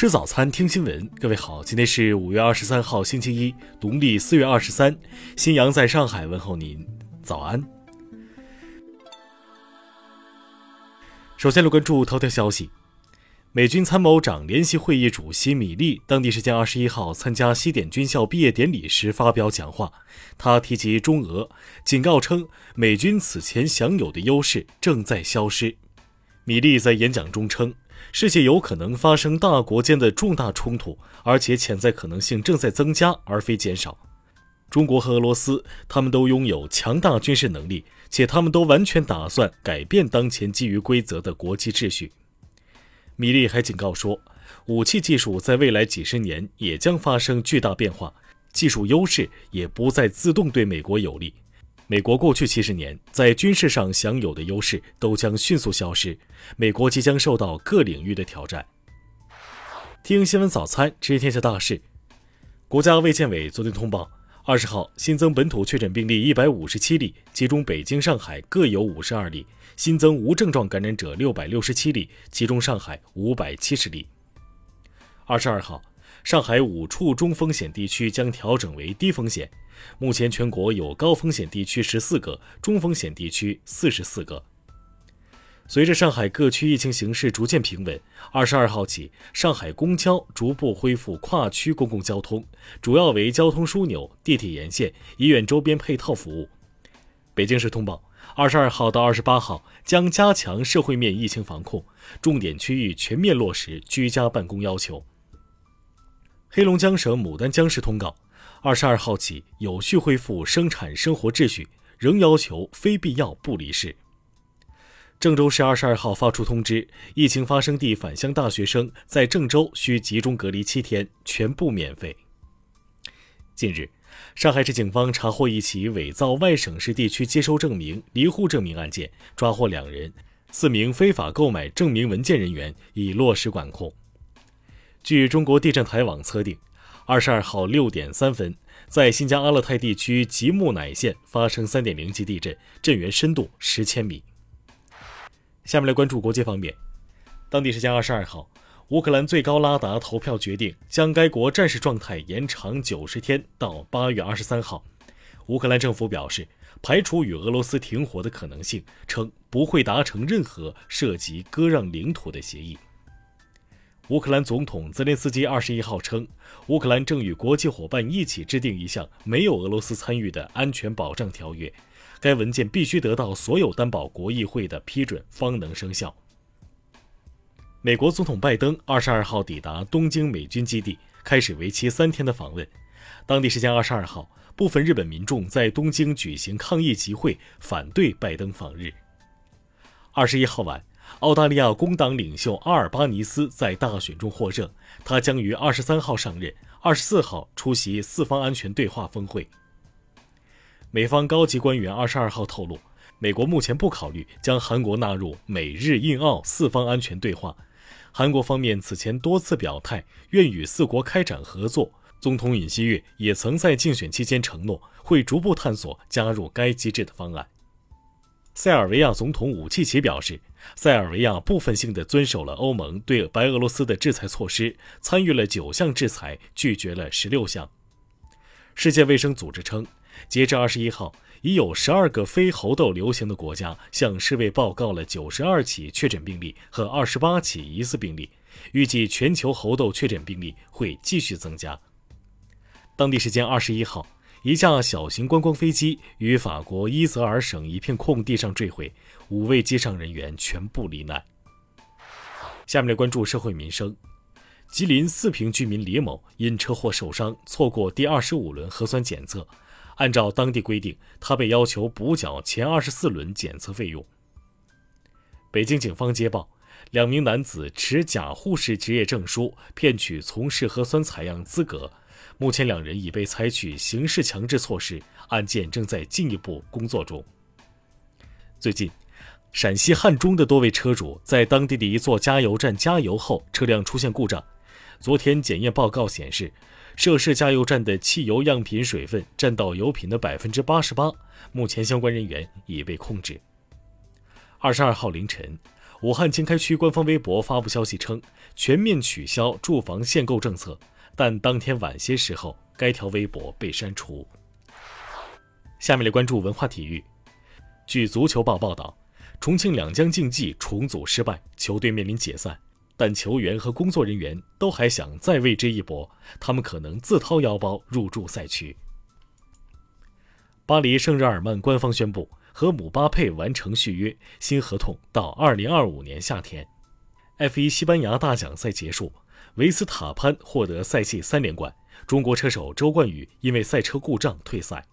吃早餐，听新闻。各位好，今天是五月二十三号，星期一，农历四月二十三。新阳在上海问候您，早安。首先来关注头条消息：美军参谋长联席会议主席米利，当地时间二十一号参加西点军校毕业典礼时发表讲话，他提及中俄，警告称美军此前享有的优势正在消失。米利在演讲中称。世界有可能发生大国间的重大冲突，而且潜在可能性正在增加，而非减少。中国和俄罗斯，他们都拥有强大军事能力，且他们都完全打算改变当前基于规则的国际秩序。米利还警告说，武器技术在未来几十年也将发生巨大变化，技术优势也不再自动对美国有利。美国过去七十年在军事上享有的优势都将迅速消失，美国即将受到各领域的挑战。听新闻早餐，知天下大事。国家卫健委昨天通报，二十号新增本土确诊病例一百五十七例，其中北京、上海各有五十二例；新增无症状感染者六百六十七例，其中上海五百七十例。二十二号。上海五处中风险地区将调整为低风险，目前全国有高风险地区十四个，中风险地区四十四个。随着上海各区疫情形势逐渐平稳，二十二号起，上海公交逐步恢复跨区公共交通，主要为交通枢纽、地铁沿线、医院周边配套服务。北京市通报，二十二号到二十八号将加强社会面疫情防控，重点区域全面落实居家办公要求。黑龙江省牡丹江市通告：二十二号起有序恢复生产生活秩序，仍要求非必要不离市。郑州市二十二号发出通知，疫情发生地返乡大学生在郑州需集中隔离七天，全部免费。近日，上海市警方查获一起伪造外省市地区接收证明、离沪证明案件，抓获两人，四名非法购买证明文件人员已落实管控。据中国地震台网测定，二十二号六点三分，在新疆阿勒泰地区吉木乃县发生三点零级地震，震源深度十千米。下面来关注国际方面，当地时间二十二号，乌克兰最高拉达投票决定将该国战时状态延长九十天到八月二十三号。乌克兰政府表示，排除与俄罗斯停火的可能性，称不会达成任何涉及割让领土的协议。乌克兰总统泽连斯基二十一号称，乌克兰正与国际伙伴一起制定一项没有俄罗斯参与的安全保障条约，该文件必须得到所有担保国议会的批准方能生效。美国总统拜登二十二号抵达东京美军基地，开始为期三天的访问。当地时间二十二号，部分日本民众在东京举行抗议集会，反对拜登访日。二十一号晚。澳大利亚工党领袖阿尔巴尼斯在大选中获胜，他将于二十三号上任，二十四号出席四方安全对话峰会。美方高级官员二十二号透露，美国目前不考虑将韩国纳入美日印澳四方安全对话。韩国方面此前多次表态愿与四国开展合作，总统尹锡悦也曾在竞选期间承诺会逐步探索加入该机制的方案。塞尔维亚总统武契奇表示，塞尔维亚部分性地遵守了欧盟对白俄罗斯的制裁措施，参与了九项制裁，拒绝了十六项。世界卫生组织称，截至二十一号，已有十二个非猴痘流行的国家向世卫报告了九十二起确诊病例和二十八起疑似病例，预计全球猴痘确诊病例会继续增加。当地时间二十一号。一架小型观光飞机于法国伊泽尔省一片空地上坠毁，五位机上人员全部罹难。下面来关注社会民生。吉林四平居民李某因车祸受伤，错过第二十五轮核酸检测。按照当地规定，他被要求补缴前二十四轮检测费用。北京警方接报，两名男子持假护士执业证书骗取从事核酸采样资格。目前两人已被采取刑事强制措施，案件正在进一步工作中。最近，陕西汉中的多位车主在当地的一座加油站加油后，车辆出现故障。昨天检验报告显示，涉事加油站的汽油样品水分占到油品的百分之八十八。目前相关人员已被控制。二十二号凌晨，武汉经开区官方微博发布消息称，全面取消住房限购政策，但当天晚些时候，该条微博被删除。下面来关注文化体育。据足球报报道，重庆两江竞技重组失败，球队面临解散，但球员和工作人员都还想再为之一搏，他们可能自掏腰包入驻赛区。巴黎圣日耳曼官方宣布。和姆巴佩完成续约，新合同到二零二五年夏天。F1 西班牙大奖赛结束，维斯塔潘获得赛季三连冠，中国车手周冠宇因为赛车故障退赛。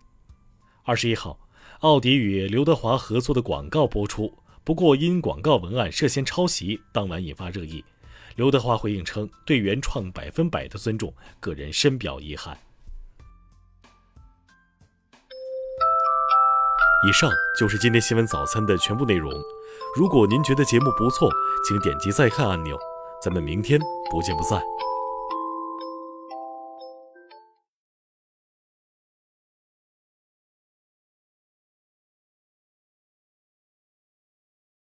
二十一号，奥迪与刘德华合作的广告播出，不过因广告文案涉嫌抄袭，当晚引发热议。刘德华回应称，对原创百分百的尊重，个人深表遗憾。以上就是今天新闻早餐的全部内容。如果您觉得节目不错，请点击再看按钮。咱们明天不见不散。